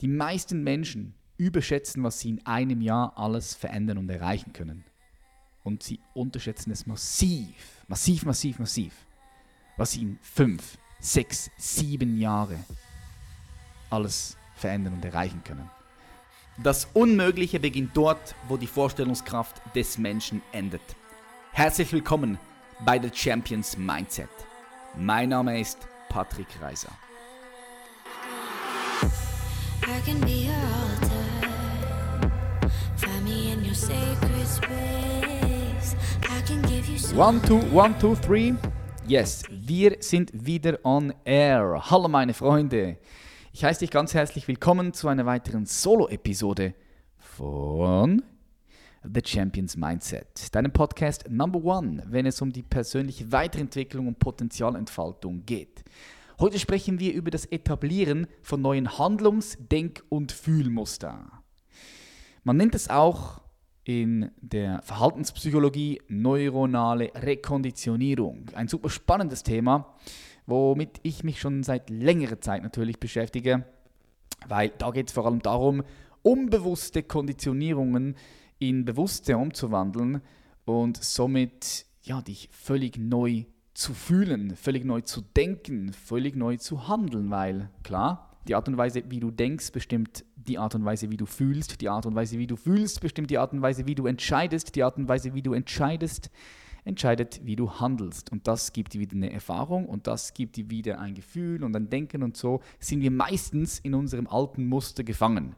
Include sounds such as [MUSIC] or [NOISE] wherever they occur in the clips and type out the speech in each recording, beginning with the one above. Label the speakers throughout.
Speaker 1: Die meisten Menschen überschätzen, was sie in einem Jahr alles verändern und erreichen können. Und sie unterschätzen es massiv, massiv, massiv, massiv, was sie in fünf, sechs, sieben Jahre alles verändern und erreichen können. Das Unmögliche beginnt dort, wo die Vorstellungskraft des Menschen endet. Herzlich willkommen bei The Champions Mindset. Mein Name ist Patrick Reiser. One, two, one, two, three. Yes, wir sind wieder on air. Hallo meine Freunde. Ich heiße dich ganz herzlich willkommen zu einer weiteren Solo-Episode von The Champions Mindset, deinem Podcast Number One, wenn es um die persönliche Weiterentwicklung und Potenzialentfaltung geht. Heute sprechen wir über das Etablieren von neuen Handlungs-, Denk- und Fühlmuster. Man nennt es auch in der Verhaltenspsychologie neuronale Rekonditionierung. Ein super spannendes Thema womit ich mich schon seit längerer Zeit natürlich beschäftige, weil da geht es vor allem darum, unbewusste Konditionierungen in bewusste umzuwandeln und somit ja, dich völlig neu zu fühlen, völlig neu zu denken, völlig neu zu handeln, weil klar, die Art und Weise, wie du denkst, bestimmt die Art und Weise, wie du fühlst, die Art und Weise, wie du fühlst, bestimmt die Art und Weise, wie du entscheidest, die Art und Weise, wie du entscheidest, entscheidet, wie du handelst. Und das gibt dir wieder eine Erfahrung und das gibt dir wieder ein Gefühl und ein Denken und so sind wir meistens in unserem alten Muster gefangen.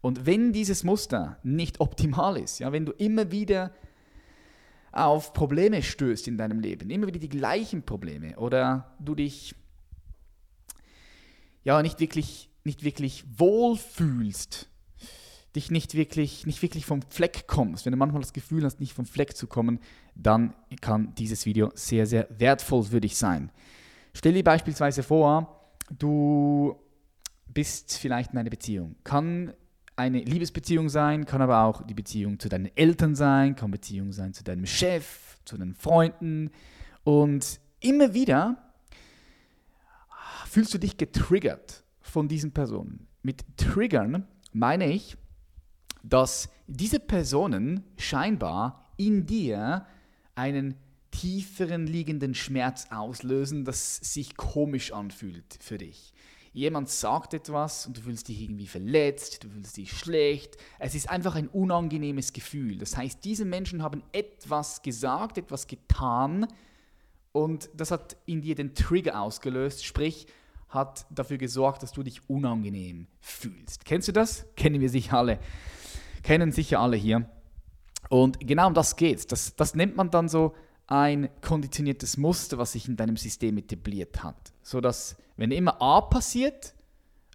Speaker 1: Und wenn dieses Muster nicht optimal ist, ja, wenn du immer wieder auf Probleme stößt in deinem Leben, immer wieder die gleichen Probleme oder du dich ja nicht wirklich, nicht wirklich wohlfühlst dich nicht wirklich, nicht wirklich vom Fleck kommst, wenn du manchmal das Gefühl hast, nicht vom Fleck zu kommen, dann kann dieses Video sehr, sehr wertvoll für dich sein. Stell dir beispielsweise vor, du bist vielleicht in einer Beziehung. Kann eine Liebesbeziehung sein, kann aber auch die Beziehung zu deinen Eltern sein, kann Beziehung sein zu deinem Chef, zu deinen Freunden. Und immer wieder fühlst du dich getriggert von diesen Personen. Mit Triggern meine ich, dass diese Personen scheinbar in dir einen tieferen liegenden Schmerz auslösen, das sich komisch anfühlt für dich. Jemand sagt etwas und du fühlst dich irgendwie verletzt, du fühlst dich schlecht. Es ist einfach ein unangenehmes Gefühl. Das heißt, diese Menschen haben etwas gesagt, etwas getan und das hat in dir den Trigger ausgelöst, sprich hat dafür gesorgt, dass du dich unangenehm fühlst. Kennst du das? Kennen wir sicher alle kennen sicher alle hier. Und genau um das geht es. Das, das nennt man dann so ein konditioniertes Muster, was sich in deinem System etabliert hat. So dass, wenn immer A passiert,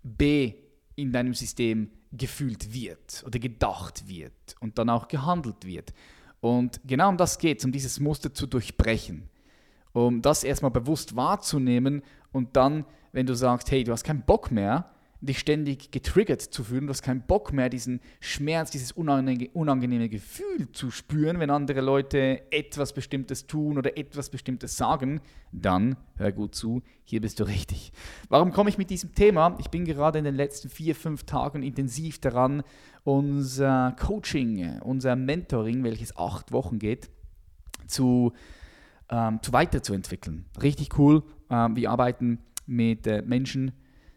Speaker 1: B in deinem System gefühlt wird oder gedacht wird und dann auch gehandelt wird. Und genau um das geht es, um dieses Muster zu durchbrechen. Um das erstmal bewusst wahrzunehmen und dann, wenn du sagst, hey, du hast keinen Bock mehr, dich ständig getriggert zu fühlen, du hast keinen Bock mehr, diesen Schmerz, dieses unangenehme Gefühl zu spüren, wenn andere Leute etwas Bestimmtes tun oder etwas Bestimmtes sagen, dann hör gut zu, hier bist du richtig. Warum komme ich mit diesem Thema? Ich bin gerade in den letzten vier, fünf Tagen intensiv daran, unser Coaching, unser Mentoring, welches acht Wochen geht, zu, ähm, zu weiterzuentwickeln. Richtig cool. Ähm, wir arbeiten mit äh, Menschen,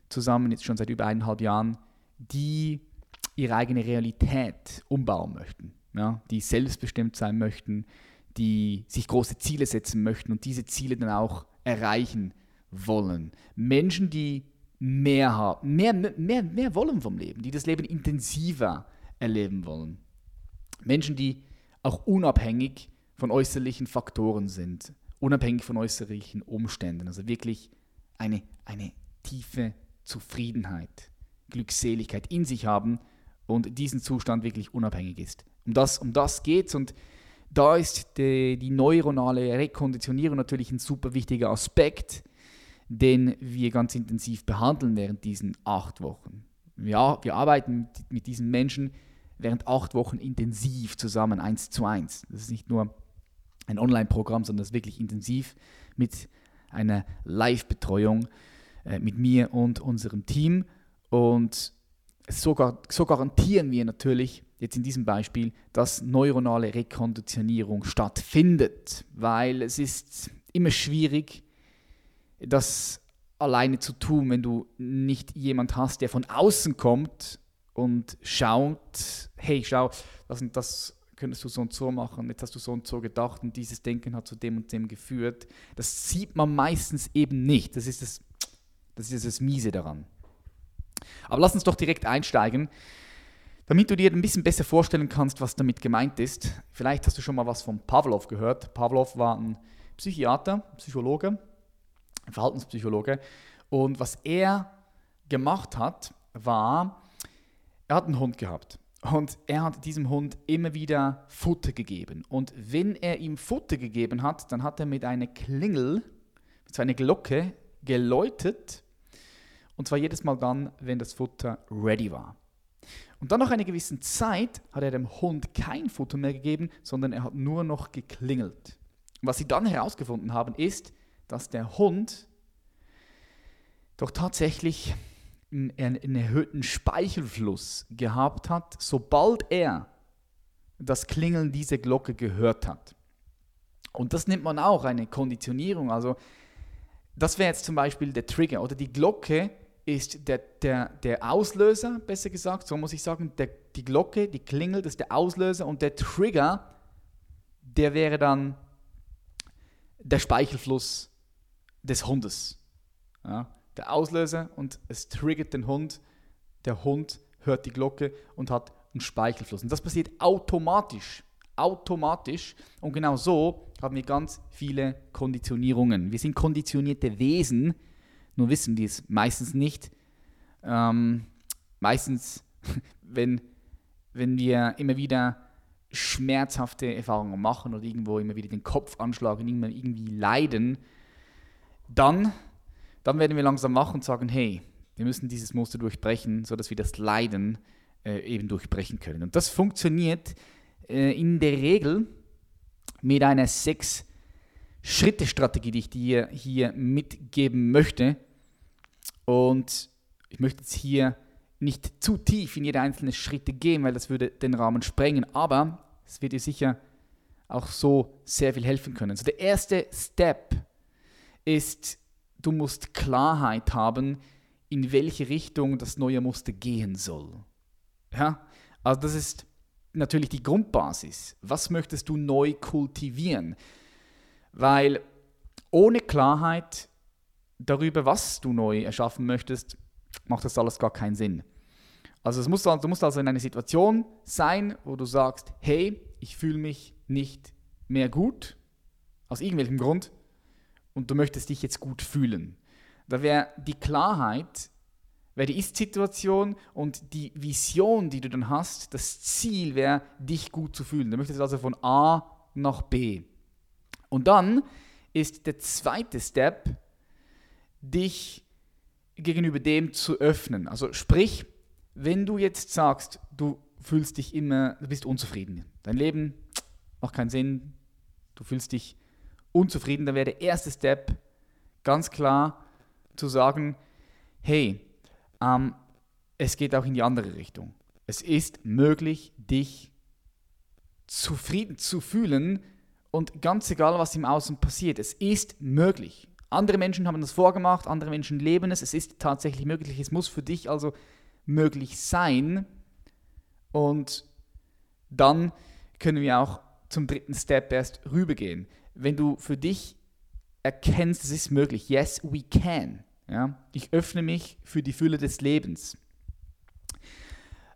Speaker 1: zusammen, jetzt schon seit über eineinhalb Jahren, die ihre eigene Realität umbauen möchten, ja, die selbstbestimmt sein möchten, die sich große Ziele setzen möchten und diese Ziele dann auch erreichen wollen. Menschen, die mehr haben, mehr, mehr, mehr wollen vom Leben, die das Leben intensiver erleben wollen. Menschen, die auch unabhängig von äußerlichen Faktoren sind, unabhängig von äußerlichen Umständen, also wirklich eine, eine tiefe Zufriedenheit, Glückseligkeit in sich haben und diesen Zustand wirklich unabhängig ist. Um das, um das geht es und da ist die, die neuronale Rekonditionierung natürlich ein super wichtiger Aspekt, den wir ganz intensiv behandeln während diesen acht Wochen. Ja, wir arbeiten mit, mit diesen Menschen während acht Wochen intensiv zusammen, eins zu eins. Das ist nicht nur ein Online-Programm, sondern das ist wirklich intensiv mit einer Live-Betreuung äh, mit mir und unserem Team. Und sogar, so garantieren wir natürlich jetzt in diesem Beispiel, dass neuronale Rekonditionierung stattfindet, weil es ist immer schwierig, das alleine zu tun, wenn du nicht jemand hast, der von außen kommt und schaut, hey, schau, das und das könntest du so und so machen, jetzt hast du so und so gedacht und dieses Denken hat zu dem und dem geführt. Das sieht man meistens eben nicht. Das ist das, das, ist das Miese daran. Aber lass uns doch direkt einsteigen, damit du dir ein bisschen besser vorstellen kannst, was damit gemeint ist. Vielleicht hast du schon mal was von Pavlov gehört. Pavlov war ein Psychiater, Psychologe, Verhaltenspsychologe. Und was er gemacht hat, war, er hat einen Hund gehabt. Und er hat diesem Hund immer wieder Futter gegeben. Und wenn er ihm Futter gegeben hat, dann hat er mit einer Klingel, mit einer Glocke geläutet. Und zwar jedes Mal dann, wenn das Futter ready war. Und dann nach einer gewissen Zeit hat er dem Hund kein Futter mehr gegeben, sondern er hat nur noch geklingelt. Was sie dann herausgefunden haben, ist, dass der Hund doch tatsächlich einen, einen erhöhten Speichelfluss gehabt hat, sobald er das Klingeln dieser Glocke gehört hat. Und das nennt man auch eine Konditionierung. Also das wäre jetzt zum Beispiel der Trigger oder die Glocke ist der, der, der Auslöser, besser gesagt, so muss ich sagen, der, die Glocke, die klingelt, ist der Auslöser und der Trigger, der wäre dann der Speichelfluss des Hundes. Ja der Auslöser und es triggert den Hund. Der Hund hört die Glocke und hat einen Speichelfluss. Und das passiert automatisch. Automatisch. Und genau so haben wir ganz viele Konditionierungen. Wir sind konditionierte Wesen, nur wissen wir es meistens nicht. Ähm, meistens, [LAUGHS] wenn, wenn wir immer wieder schmerzhafte Erfahrungen machen oder irgendwo immer wieder den Kopf anschlagen, irgendwie leiden, dann dann werden wir langsam wach und sagen, hey, wir müssen dieses Muster durchbrechen, sodass wir das Leiden äh, eben durchbrechen können. Und das funktioniert äh, in der Regel mit einer Sechs-Schritte-Strategie, die ich dir hier mitgeben möchte. Und ich möchte jetzt hier nicht zu tief in jede einzelne Schritte gehen, weil das würde den Rahmen sprengen, aber es wird dir sicher auch so sehr viel helfen können. Also der erste Step ist du musst Klarheit haben, in welche Richtung das neue Muster gehen soll. Ja? Also das ist natürlich die Grundbasis. Was möchtest du neu kultivieren? Weil ohne Klarheit darüber, was du neu erschaffen möchtest, macht das alles gar keinen Sinn. Also es muss, du musst also in einer Situation sein, wo du sagst, hey, ich fühle mich nicht mehr gut, aus irgendwelchem Grund, und du möchtest dich jetzt gut fühlen. Da wäre die Klarheit, wäre die Ist-Situation und die Vision, die du dann hast, das Ziel wäre, dich gut zu fühlen. Du möchtest also von A nach B. Und dann ist der zweite Step, dich gegenüber dem zu öffnen. Also sprich, wenn du jetzt sagst, du fühlst dich immer, du bist unzufrieden, dein Leben macht keinen Sinn, du fühlst dich unzufrieden, dann wäre der erste Step ganz klar zu sagen, hey, ähm, es geht auch in die andere Richtung. Es ist möglich, dich zufrieden zu fühlen und ganz egal, was im Außen passiert, es ist möglich. Andere Menschen haben das vorgemacht, andere Menschen leben es, es ist tatsächlich möglich, es muss für dich also möglich sein und dann können wir auch zum dritten Step erst rübergehen wenn du für dich erkennst, es ist möglich, yes, we can. Ja? Ich öffne mich für die Fülle des Lebens.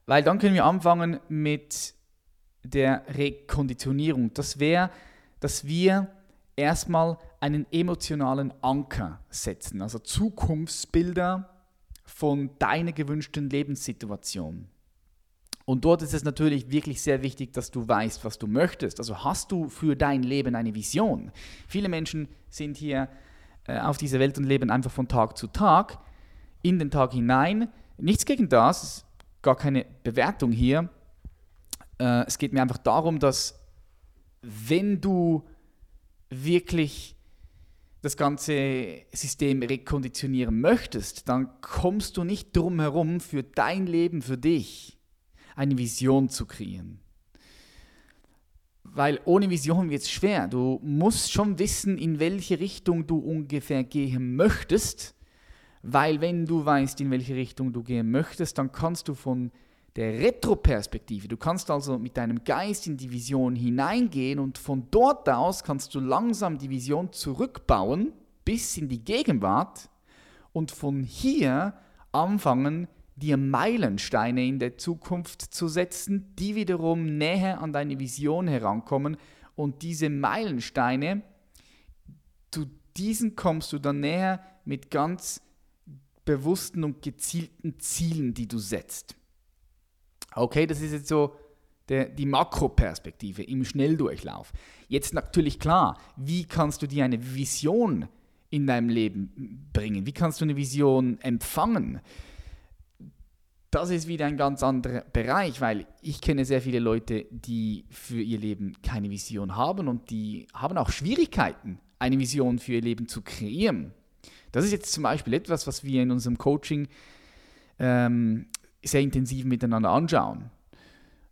Speaker 1: Weil dann können wir anfangen mit der Rekonditionierung. Das wäre, dass wir erstmal einen emotionalen Anker setzen, also Zukunftsbilder von deiner gewünschten Lebenssituation. Und dort ist es natürlich wirklich sehr wichtig, dass du weißt, was du möchtest. Also hast du für dein Leben eine Vision. Viele Menschen sind hier äh, auf dieser Welt und leben einfach von Tag zu Tag, in den Tag hinein. Nichts gegen das, gar keine Bewertung hier. Äh, es geht mir einfach darum, dass wenn du wirklich das ganze System rekonditionieren möchtest, dann kommst du nicht drum herum, für dein Leben, für dich eine Vision zu kreieren. Weil ohne Vision wird es schwer. Du musst schon wissen, in welche Richtung du ungefähr gehen möchtest, weil wenn du weißt, in welche Richtung du gehen möchtest, dann kannst du von der Retroperspektive. Du kannst also mit deinem Geist in die Vision hineingehen und von dort aus kannst du langsam die Vision zurückbauen bis in die Gegenwart und von hier anfangen, dir Meilensteine in der Zukunft zu setzen, die wiederum näher an deine Vision herankommen und diese Meilensteine, zu diesen kommst du dann näher mit ganz bewussten und gezielten Zielen, die du setzt. Okay, das ist jetzt so der, die Makroperspektive im Schnelldurchlauf. Jetzt natürlich klar, wie kannst du dir eine Vision in deinem Leben bringen? Wie kannst du eine Vision empfangen? Das ist wieder ein ganz anderer Bereich, weil ich kenne sehr viele Leute, die für ihr Leben keine Vision haben und die haben auch Schwierigkeiten, eine Vision für ihr Leben zu kreieren. Das ist jetzt zum Beispiel etwas, was wir in unserem Coaching ähm, sehr intensiv miteinander anschauen.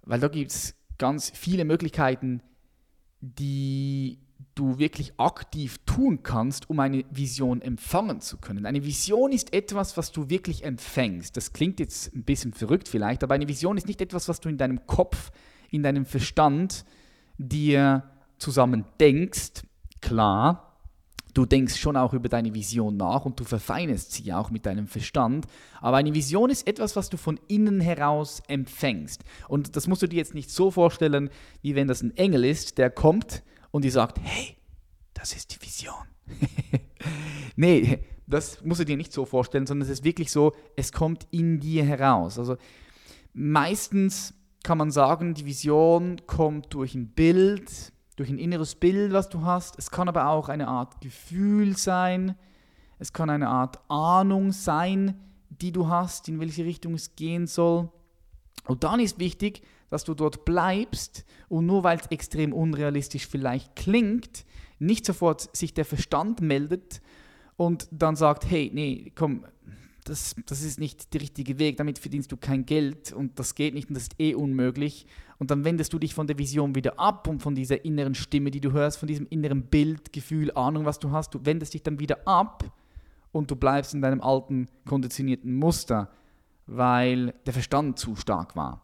Speaker 1: Weil da gibt es ganz viele Möglichkeiten, die du wirklich aktiv tun kannst, um eine Vision empfangen zu können. Eine Vision ist etwas, was du wirklich empfängst. Das klingt jetzt ein bisschen verrückt vielleicht, aber eine Vision ist nicht etwas, was du in deinem Kopf, in deinem Verstand dir zusammen denkst. Klar, Du denkst schon auch über deine Vision nach und du verfeinerst sie auch mit deinem Verstand. Aber eine Vision ist etwas, was du von innen heraus empfängst. Und das musst du dir jetzt nicht so vorstellen, wie wenn das ein Engel ist, der kommt und dir sagt, hey, das ist die Vision. [LAUGHS] nee, das musst du dir nicht so vorstellen, sondern es ist wirklich so, es kommt in dir heraus. Also meistens kann man sagen, die Vision kommt durch ein Bild, durch ein inneres Bild, was du hast. Es kann aber auch eine Art Gefühl sein. Es kann eine Art Ahnung sein, die du hast, in welche Richtung es gehen soll. Und dann ist wichtig, dass du dort bleibst und nur weil es extrem unrealistisch vielleicht klingt, nicht sofort sich der Verstand meldet und dann sagt, hey, nee, komm, das, das ist nicht der richtige Weg, damit verdienst du kein Geld und das geht nicht und das ist eh unmöglich. Und dann wendest du dich von der Vision wieder ab und von dieser inneren Stimme, die du hörst, von diesem inneren Bild, Gefühl, Ahnung, was du hast. Du wendest dich dann wieder ab und du bleibst in deinem alten, konditionierten Muster, weil der Verstand zu stark war.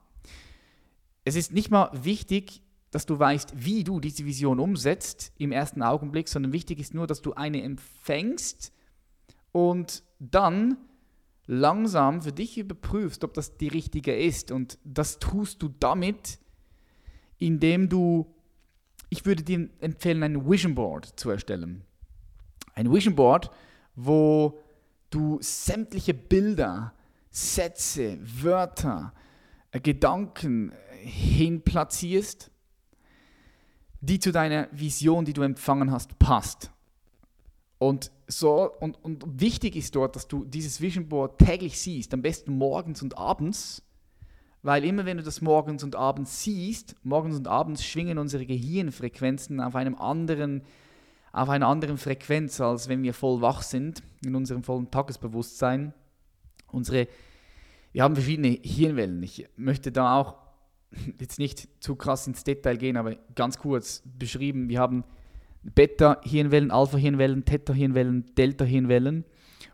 Speaker 1: Es ist nicht mal wichtig, dass du weißt, wie du diese Vision umsetzt im ersten Augenblick, sondern wichtig ist nur, dass du eine empfängst und dann langsam für dich überprüfst, ob das die richtige ist. Und das tust du damit, indem du, ich würde dir empfehlen, ein Vision Board zu erstellen. Ein Vision Board, wo du sämtliche Bilder, Sätze, Wörter, äh, Gedanken hinplatzierst, die zu deiner Vision, die du empfangen hast, passt. Und so und, und wichtig ist dort, dass du dieses Vision Board täglich siehst, am besten morgens und abends, weil immer wenn du das morgens und abends siehst, morgens und abends schwingen unsere Gehirnfrequenzen auf einem anderen auf einer anderen Frequenz, als wenn wir voll wach sind, in unserem vollen Tagesbewusstsein. Unsere, wir haben verschiedene Hirnwellen. Ich möchte da auch [LAUGHS] jetzt nicht zu krass ins Detail gehen, aber ganz kurz beschrieben, wir haben Beta-Hirnwellen, Alpha-Hirnwellen, Theta-Hirnwellen, Delta-Hirnwellen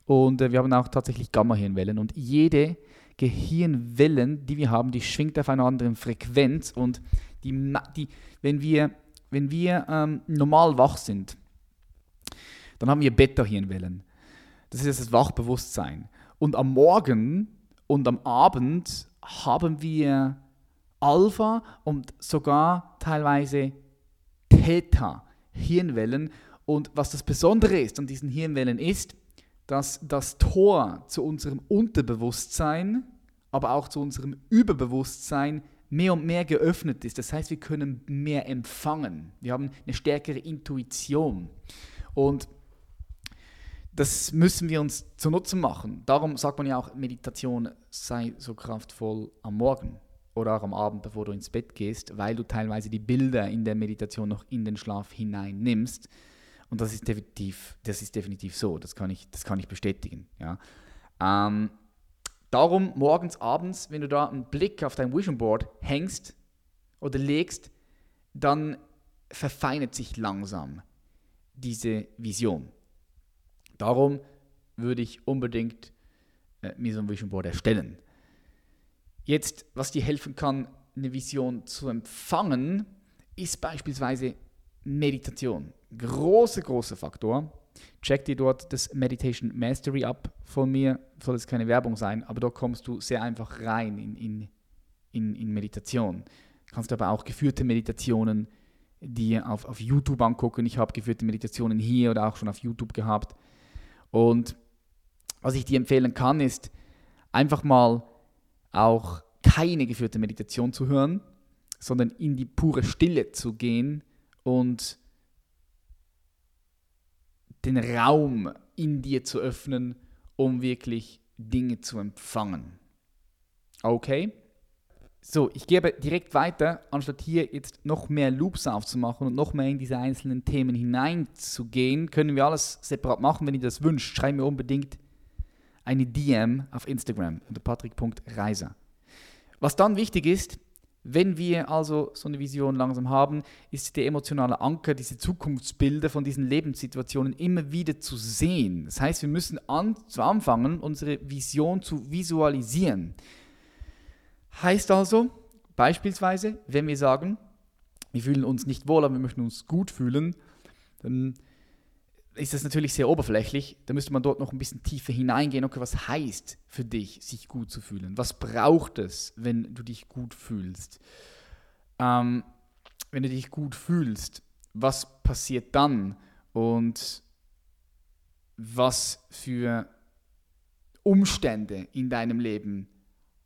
Speaker 1: und äh, wir haben auch tatsächlich Gamma-Hirnwellen. Und jede Gehirnwellen, die wir haben, die schwingt auf einer anderen Frequenz und die, die, wenn wir, wenn wir ähm, normal wach sind, dann haben wir Beta-Hirnwellen. Das ist das Wachbewusstsein. Und am Morgen und am Abend haben wir Alpha und sogar teilweise Theta. Hirnwellen. Und was das Besondere ist an diesen Hirnwellen ist, dass das Tor zu unserem Unterbewusstsein, aber auch zu unserem Überbewusstsein mehr und mehr geöffnet ist. Das heißt, wir können mehr empfangen. Wir haben eine stärkere Intuition. Und das müssen wir uns zunutze machen. Darum sagt man ja auch, Meditation sei so kraftvoll am Morgen oder auch am Abend, bevor du ins Bett gehst, weil du teilweise die Bilder in der Meditation noch in den Schlaf hinein nimmst. Und das ist definitiv, das ist definitiv so, das kann ich, das kann ich bestätigen. Ja. Ähm, darum morgens, abends, wenn du da einen Blick auf dein Vision Board hängst oder legst, dann verfeinert sich langsam diese Vision. Darum würde ich unbedingt äh, mir so ein Vision Board erstellen. Jetzt, was dir helfen kann, eine Vision zu empfangen, ist beispielsweise Meditation. Großer, großer Faktor. Check dir dort das Meditation Mastery ab von mir. Soll es keine Werbung sein, aber dort kommst du sehr einfach rein in, in, in, in Meditation. Kannst aber auch geführte Meditationen dir auf, auf YouTube angucken. Ich habe geführte Meditationen hier oder auch schon auf YouTube gehabt. Und was ich dir empfehlen kann, ist einfach mal auch keine geführte Meditation zu hören, sondern in die pure Stille zu gehen und den Raum in dir zu öffnen, um wirklich Dinge zu empfangen. Okay? So, ich gebe direkt weiter, anstatt hier jetzt noch mehr Loops aufzumachen und noch mehr in diese einzelnen Themen hineinzugehen, können wir alles separat machen. Wenn ihr das wünscht, schreibt mir unbedingt eine DM auf Instagram unter patrick.reiser. Was dann wichtig ist, wenn wir also so eine Vision langsam haben, ist der emotionale Anker, diese Zukunftsbilder von diesen Lebenssituationen immer wieder zu sehen. Das heißt, wir müssen an, anfangen, unsere Vision zu visualisieren. Heißt also, beispielsweise, wenn wir sagen, wir fühlen uns nicht wohl, aber wir möchten uns gut fühlen, dann ist das natürlich sehr oberflächlich. Da müsste man dort noch ein bisschen tiefer hineingehen. Okay, was heißt für dich, sich gut zu fühlen? Was braucht es, wenn du dich gut fühlst? Ähm, wenn du dich gut fühlst, was passiert dann? Und was für Umstände in deinem Leben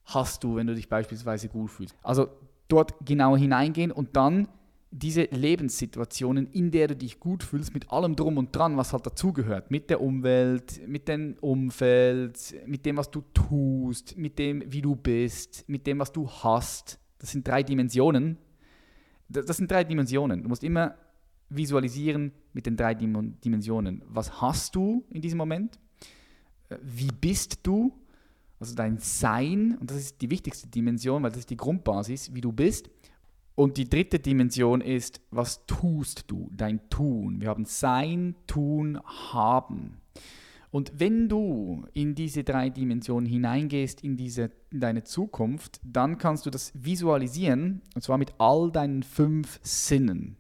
Speaker 1: hast du, wenn du dich beispielsweise gut fühlst? Also dort genau hineingehen und dann diese Lebenssituationen, in der du dich gut fühlst, mit allem drum und dran, was halt dazugehört, mit der Umwelt, mit dem Umfeld, mit dem, was du tust, mit dem, wie du bist, mit dem, was du hast. Das sind drei Dimensionen. Das sind drei Dimensionen. Du musst immer visualisieren mit den drei Dimensionen. Was hast du in diesem Moment? Wie bist du? Also dein Sein, und das ist die wichtigste Dimension, weil das ist die Grundbasis, wie du bist. Und die dritte Dimension ist, was tust du, dein Tun. Wir haben Sein, Tun, Haben. Und wenn du in diese drei Dimensionen hineingehst, in, diese, in deine Zukunft, dann kannst du das visualisieren, und zwar mit all deinen fünf Sinnen.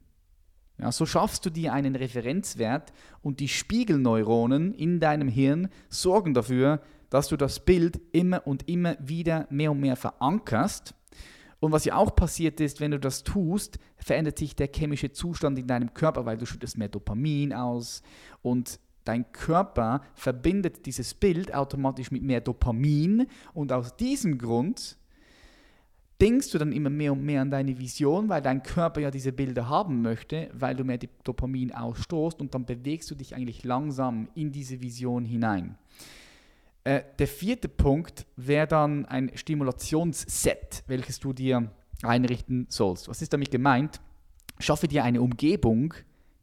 Speaker 1: Ja, so schaffst du dir einen Referenzwert und die Spiegelneuronen in deinem Hirn sorgen dafür, dass du das Bild immer und immer wieder mehr und mehr verankerst und was ja auch passiert ist, wenn du das tust, verändert sich der chemische Zustand in deinem Körper, weil du schüttest mehr Dopamin aus und dein Körper verbindet dieses Bild automatisch mit mehr Dopamin und aus diesem Grund denkst du dann immer mehr und mehr an deine Vision, weil dein Körper ja diese Bilder haben möchte, weil du mehr Dopamin ausstoßt und dann bewegst du dich eigentlich langsam in diese Vision hinein. Äh, der vierte Punkt wäre dann ein Stimulationsset, welches du dir einrichten sollst. Was ist damit gemeint? Schaffe dir eine Umgebung,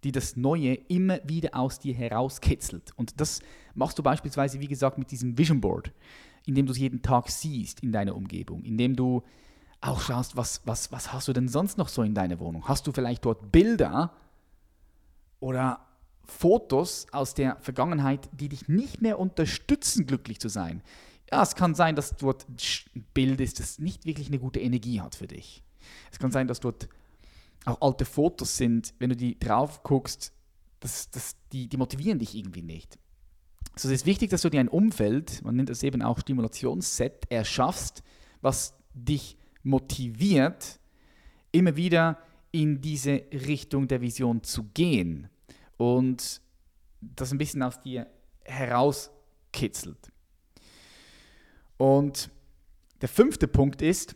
Speaker 1: die das Neue immer wieder aus dir herauskitzelt. Und das machst du beispielsweise, wie gesagt, mit diesem Vision Board, indem du es jeden Tag siehst in deiner Umgebung, indem du auch schaust, was, was, was hast du denn sonst noch so in deiner Wohnung? Hast du vielleicht dort Bilder oder Fotos aus der Vergangenheit, die dich nicht mehr unterstützen, glücklich zu sein. Ja, es kann sein, dass dort ein Bild ist, das nicht wirklich eine gute Energie hat für dich. Es kann sein, dass dort auch alte Fotos sind, wenn du die drauf guckst, das, das, die, die motivieren dich irgendwie nicht. Also es ist wichtig, dass du dir ein Umfeld, man nennt das eben auch Stimulationsset, erschaffst, was dich motiviert, immer wieder in diese Richtung der Vision zu gehen und das ein bisschen aus dir herauskitzelt. Und der fünfte Punkt ist,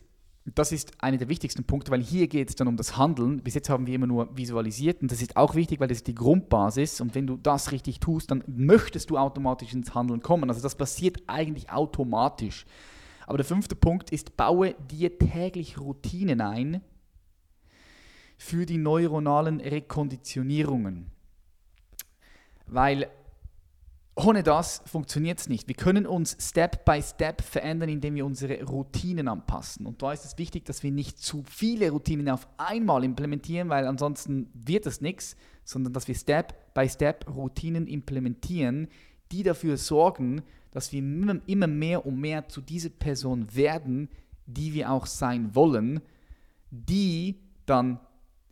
Speaker 1: das ist einer der wichtigsten Punkte, weil hier geht es dann um das Handeln. Bis jetzt haben wir immer nur visualisiert und das ist auch wichtig, weil das ist die Grundbasis und wenn du das richtig tust, dann möchtest du automatisch ins Handeln kommen. Also das passiert eigentlich automatisch. Aber der fünfte Punkt ist, baue dir täglich Routinen ein für die neuronalen Rekonditionierungen. Weil ohne das funktioniert es nicht. Wir können uns Step by Step verändern, indem wir unsere Routinen anpassen. Und da ist es wichtig, dass wir nicht zu viele Routinen auf einmal implementieren, weil ansonsten wird es nichts, sondern dass wir Step by Step Routinen implementieren, die dafür sorgen, dass wir immer mehr und mehr zu dieser Person werden, die wir auch sein wollen, die dann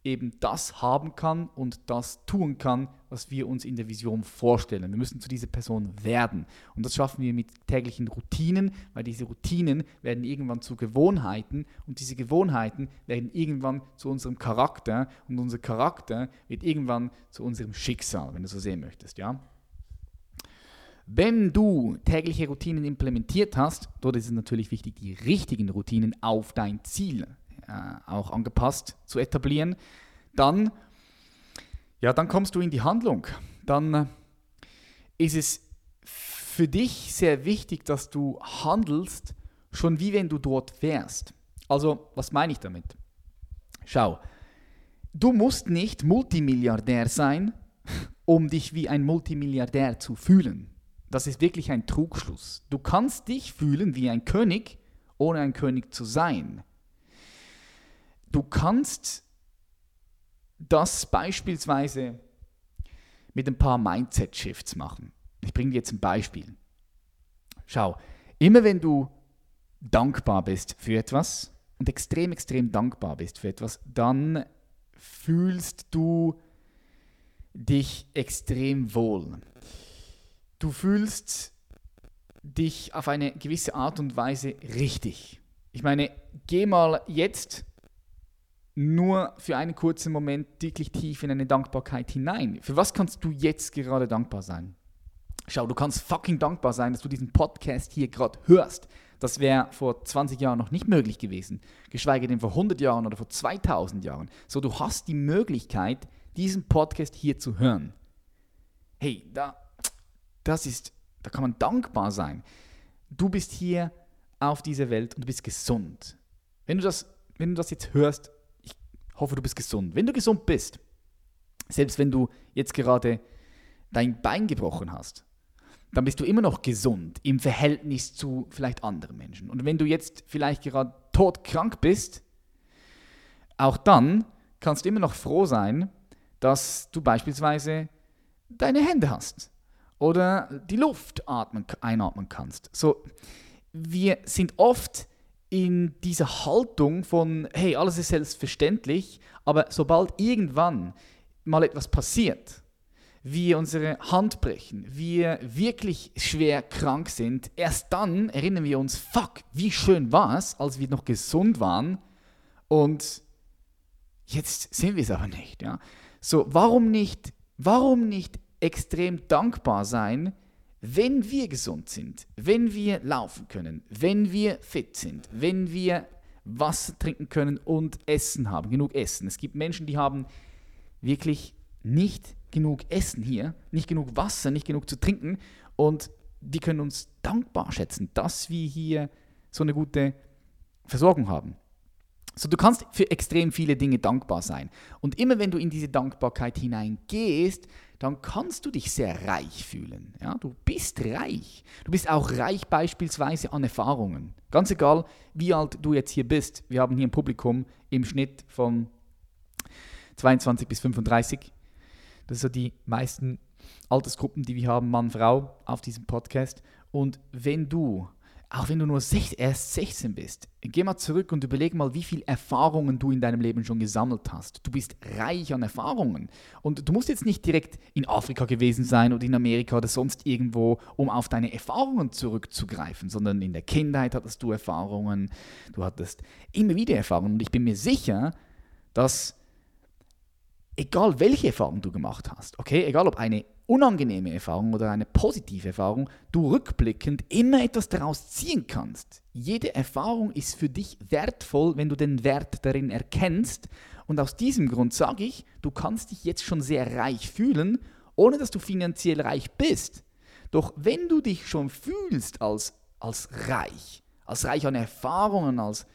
Speaker 1: eben das haben kann und das tun kann, was wir uns in der Vision vorstellen. Wir müssen zu dieser Person werden. Und das schaffen wir mit täglichen Routinen, weil diese Routinen werden irgendwann zu Gewohnheiten und diese Gewohnheiten werden irgendwann zu unserem Charakter und unser Charakter wird irgendwann zu unserem Schicksal, wenn du so sehen möchtest, ja? Wenn du tägliche Routinen implementiert hast, dort ist es natürlich wichtig, die richtigen Routinen auf dein Ziel auch angepasst zu etablieren, dann, ja, dann kommst du in die Handlung. Dann äh, ist es für dich sehr wichtig, dass du handelst, schon wie wenn du dort wärst. Also, was meine ich damit? Schau, du musst nicht Multimilliardär sein, [LAUGHS] um dich wie ein Multimilliardär zu fühlen. Das ist wirklich ein Trugschluss. Du kannst dich fühlen wie ein König, ohne ein König zu sein. Du kannst das beispielsweise mit ein paar Mindset-Shifts machen. Ich bringe dir jetzt ein Beispiel. Schau, immer wenn du dankbar bist für etwas und extrem, extrem dankbar bist für etwas, dann fühlst du dich extrem wohl. Du fühlst dich auf eine gewisse Art und Weise richtig. Ich meine, geh mal jetzt nur für einen kurzen Moment wirklich tief in eine Dankbarkeit hinein. Für was kannst du jetzt gerade dankbar sein? Schau, du kannst fucking dankbar sein, dass du diesen Podcast hier gerade hörst. Das wäre vor 20 Jahren noch nicht möglich gewesen, geschweige denn vor 100 Jahren oder vor 2000 Jahren. So, du hast die Möglichkeit, diesen Podcast hier zu hören. Hey, da, das ist, da kann man dankbar sein. Du bist hier auf dieser Welt und du bist gesund. Wenn du das, wenn du das jetzt hörst, hoffe, du bist gesund. Wenn du gesund bist, selbst wenn du jetzt gerade dein Bein gebrochen hast, dann bist du immer noch gesund im Verhältnis zu vielleicht anderen Menschen. Und wenn du jetzt vielleicht gerade todkrank bist, auch dann kannst du immer noch froh sein, dass du beispielsweise deine Hände hast oder die Luft atmen, einatmen kannst. So, wir sind oft in dieser Haltung von, hey, alles ist selbstverständlich, aber sobald irgendwann mal etwas passiert, wir unsere Hand brechen, wir wirklich schwer krank sind, erst dann erinnern wir uns, fuck, wie schön war es, als wir noch gesund waren und jetzt sind wir es aber nicht. Ja? So, warum nicht, warum nicht extrem dankbar sein, wenn wir gesund sind, wenn wir laufen können, wenn wir fit sind, wenn wir Wasser trinken können und Essen haben, genug Essen. Es gibt Menschen, die haben wirklich nicht genug Essen hier, nicht genug Wasser, nicht genug zu trinken und die können uns dankbar schätzen, dass wir hier so eine gute Versorgung haben. So, du kannst für extrem viele Dinge dankbar sein. Und immer wenn du in diese Dankbarkeit hineingehst, dann kannst du dich sehr reich fühlen. Ja, du bist reich. Du bist auch reich beispielsweise an Erfahrungen. Ganz egal, wie alt du jetzt hier bist. Wir haben hier ein Publikum im Schnitt von 22 bis 35. Das sind die meisten Altersgruppen, die wir haben, Mann, Frau, auf diesem Podcast. Und wenn du auch wenn du nur sech, erst 16 bist, geh mal zurück und überleg mal, wie viele Erfahrungen du in deinem Leben schon gesammelt hast. Du bist reich an Erfahrungen. Und du musst jetzt nicht direkt in Afrika gewesen sein oder in Amerika oder sonst irgendwo, um auf deine Erfahrungen zurückzugreifen, sondern in der Kindheit hattest du Erfahrungen, du hattest immer wieder Erfahrungen. Und ich bin mir sicher, dass egal welche Erfahrung du gemacht hast, okay, egal ob eine unangenehme Erfahrung oder eine positive Erfahrung, du rückblickend immer etwas daraus ziehen kannst. Jede Erfahrung ist für dich wertvoll, wenn du den Wert darin erkennst. Und aus diesem Grund sage ich, du kannst dich jetzt schon sehr reich fühlen, ohne dass du finanziell reich bist. Doch wenn du dich schon fühlst als, als reich, als reich an Erfahrungen, als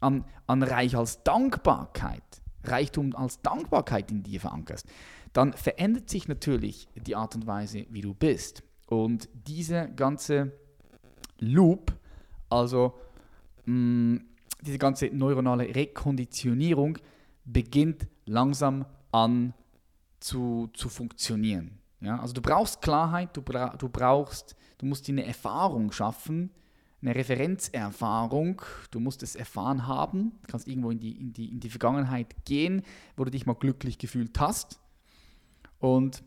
Speaker 1: an, an reich als Dankbarkeit, Reichtum als Dankbarkeit in dir verankerst, dann verändert sich natürlich die Art und Weise, wie du bist. Und diese ganze Loop, also mh, mm, diese ganze neuronale Rekonditionierung, beginnt langsam an zu, zu funktionieren. Ja? Also du brauchst Klarheit, du, bra du brauchst, du musst dir eine Erfahrung schaffen, eine Referenzerfahrung. Du musst es erfahren haben. Du kannst irgendwo in die, in, die, in die Vergangenheit gehen, wo du dich mal glücklich gefühlt hast. Und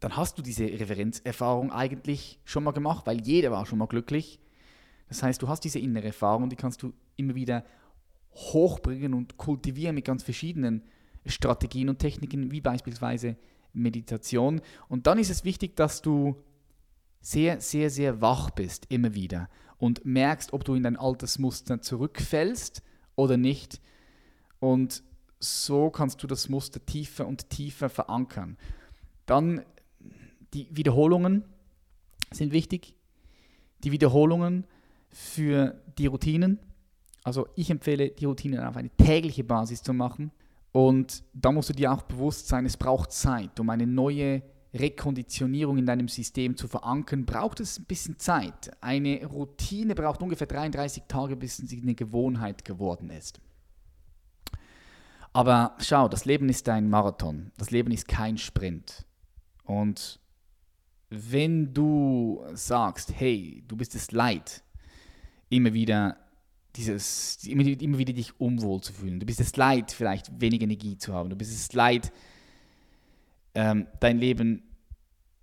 Speaker 1: dann hast du diese Referenzerfahrung eigentlich schon mal gemacht, weil jeder war schon mal glücklich. Das heißt, du hast diese innere Erfahrung die kannst du immer wieder hochbringen und kultivieren mit ganz verschiedenen Strategien und Techniken, wie beispielsweise Meditation. Und dann ist es wichtig, dass du sehr, sehr, sehr wach bist, immer wieder und merkst, ob du in dein altes Muster zurückfällst oder nicht. Und so kannst du das Muster tiefer und tiefer verankern. Dann die Wiederholungen sind wichtig. Die Wiederholungen für die Routinen. Also ich empfehle, die Routinen auf eine tägliche Basis zu machen. Und da musst du dir auch bewusst sein, es braucht Zeit, um eine neue Rekonditionierung in deinem System zu verankern, braucht es ein bisschen Zeit. Eine Routine braucht ungefähr 33 Tage, bis sie eine Gewohnheit geworden ist. Aber schau, das Leben ist ein Marathon. Das Leben ist kein Sprint. Und wenn du sagst, hey, du bist es leid, immer wieder dieses, immer, immer wieder dich unwohl zu fühlen. Du bist es leid, vielleicht wenig Energie zu haben. Du bist es leid, ähm, dein Leben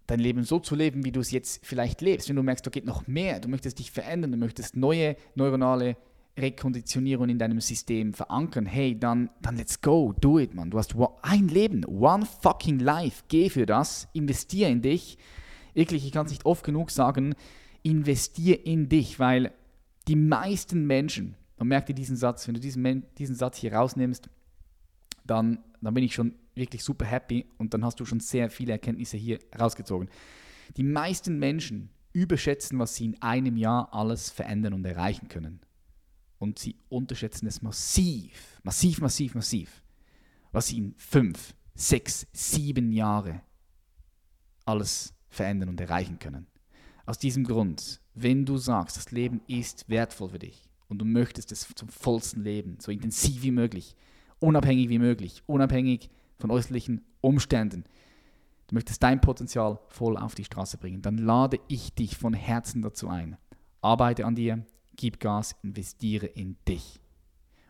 Speaker 1: dein Leben so zu leben, wie du es jetzt vielleicht lebst. Wenn du merkst, da geht noch mehr, du möchtest dich verändern, du möchtest neue neuronale Rekonditionierung in deinem System verankern, hey, dann, dann let's go, do it, man. Du hast ein Leben, one fucking life. Geh für das, investier in dich. Wirklich, ich kann es nicht oft genug sagen, investier in dich, weil die meisten Menschen, man merkt dir diesen Satz, wenn du diesen, diesen Satz hier rausnimmst, dann, dann bin ich schon wirklich super happy und dann hast du schon sehr viele Erkenntnisse hier rausgezogen. Die meisten Menschen überschätzen, was sie in einem Jahr alles verändern und erreichen können. Und sie unterschätzen es massiv, massiv, massiv, massiv, was sie in fünf, sechs, sieben Jahren alles verändern und erreichen können. Aus diesem Grund, wenn du sagst, das Leben ist wertvoll für dich und du möchtest es zum vollsten leben, so intensiv wie möglich, unabhängig wie möglich, unabhängig von äußerlichen Umständen, du möchtest dein Potenzial voll auf die Straße bringen, dann lade ich dich von Herzen dazu ein. Arbeite an dir, gib Gas, investiere in dich.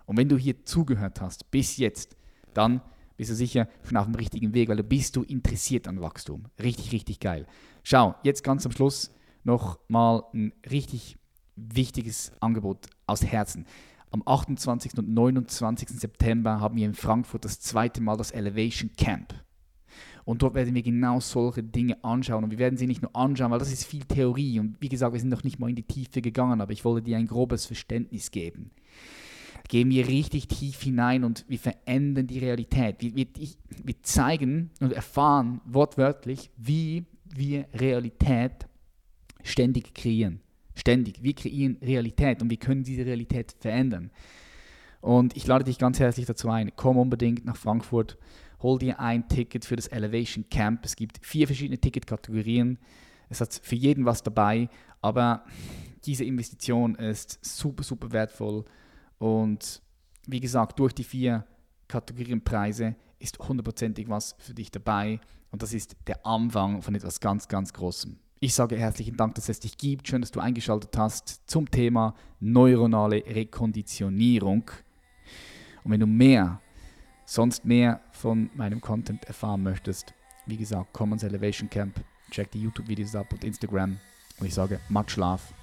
Speaker 1: Und wenn du hier zugehört hast bis jetzt, dann bist du sicher schon auf dem richtigen Weg, weil du bist du interessiert an Wachstum. Richtig, richtig geil. Schau, jetzt ganz am Schluss noch mal ein richtig wichtiges Angebot aus Herzen. Am 28. und 29. September haben wir in Frankfurt das zweite Mal das Elevation Camp. Und dort werden wir genau solche Dinge anschauen. Und wir werden sie nicht nur anschauen, weil das ist viel Theorie. Und wie gesagt, wir sind noch nicht mal in die Tiefe gegangen, aber ich wollte dir ein grobes Verständnis geben. Gehen wir richtig tief hinein und wir verändern die Realität. Wir, wir, wir zeigen und erfahren wortwörtlich, wie wir Realität ständig kreieren. Ständig. Wir kreieren Realität und wir können diese Realität verändern. Und ich lade dich ganz herzlich dazu ein. Komm unbedingt nach Frankfurt, hol dir ein Ticket für das Elevation Camp. Es gibt vier verschiedene Ticketkategorien. Es hat für jeden was dabei, aber diese Investition ist super, super wertvoll. Und wie gesagt, durch die vier Kategorienpreise ist hundertprozentig was für dich dabei. Und das ist der Anfang von etwas ganz, ganz Großem. Ich sage herzlichen Dank, dass es dich gibt. Schön, dass du eingeschaltet hast zum Thema neuronale Rekonditionierung. Und wenn du mehr, sonst mehr von meinem Content erfahren möchtest, wie gesagt, komm ins Elevation Camp, check die YouTube-Videos ab und Instagram. Und ich sage, Matt Schlaf.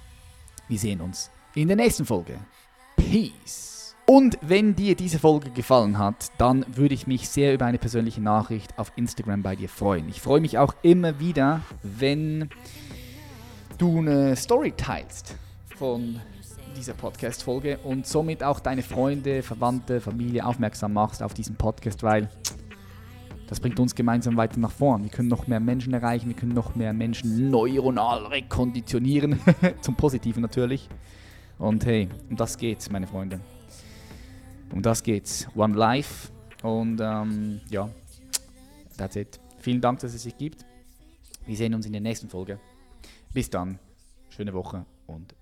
Speaker 1: Wir sehen uns in der nächsten Folge. Peace. Und wenn dir diese Folge gefallen hat, dann würde ich mich sehr über eine persönliche Nachricht auf Instagram bei dir freuen. Ich freue mich auch immer wieder, wenn du eine Story teilst von dieser Podcast-Folge und somit auch deine Freunde, Verwandte, Familie aufmerksam machst auf diesen Podcast, weil das bringt uns gemeinsam weiter nach vorn. Wir können noch mehr Menschen erreichen, wir können noch mehr Menschen neuronal rekonditionieren, [LAUGHS] zum Positiven natürlich. Und hey, um das geht's, meine Freunde. Um das geht's. One Life. Und ähm, ja, that's it. Vielen Dank, dass es sich gibt. Wir sehen uns in der nächsten Folge. Bis dann, schöne Woche und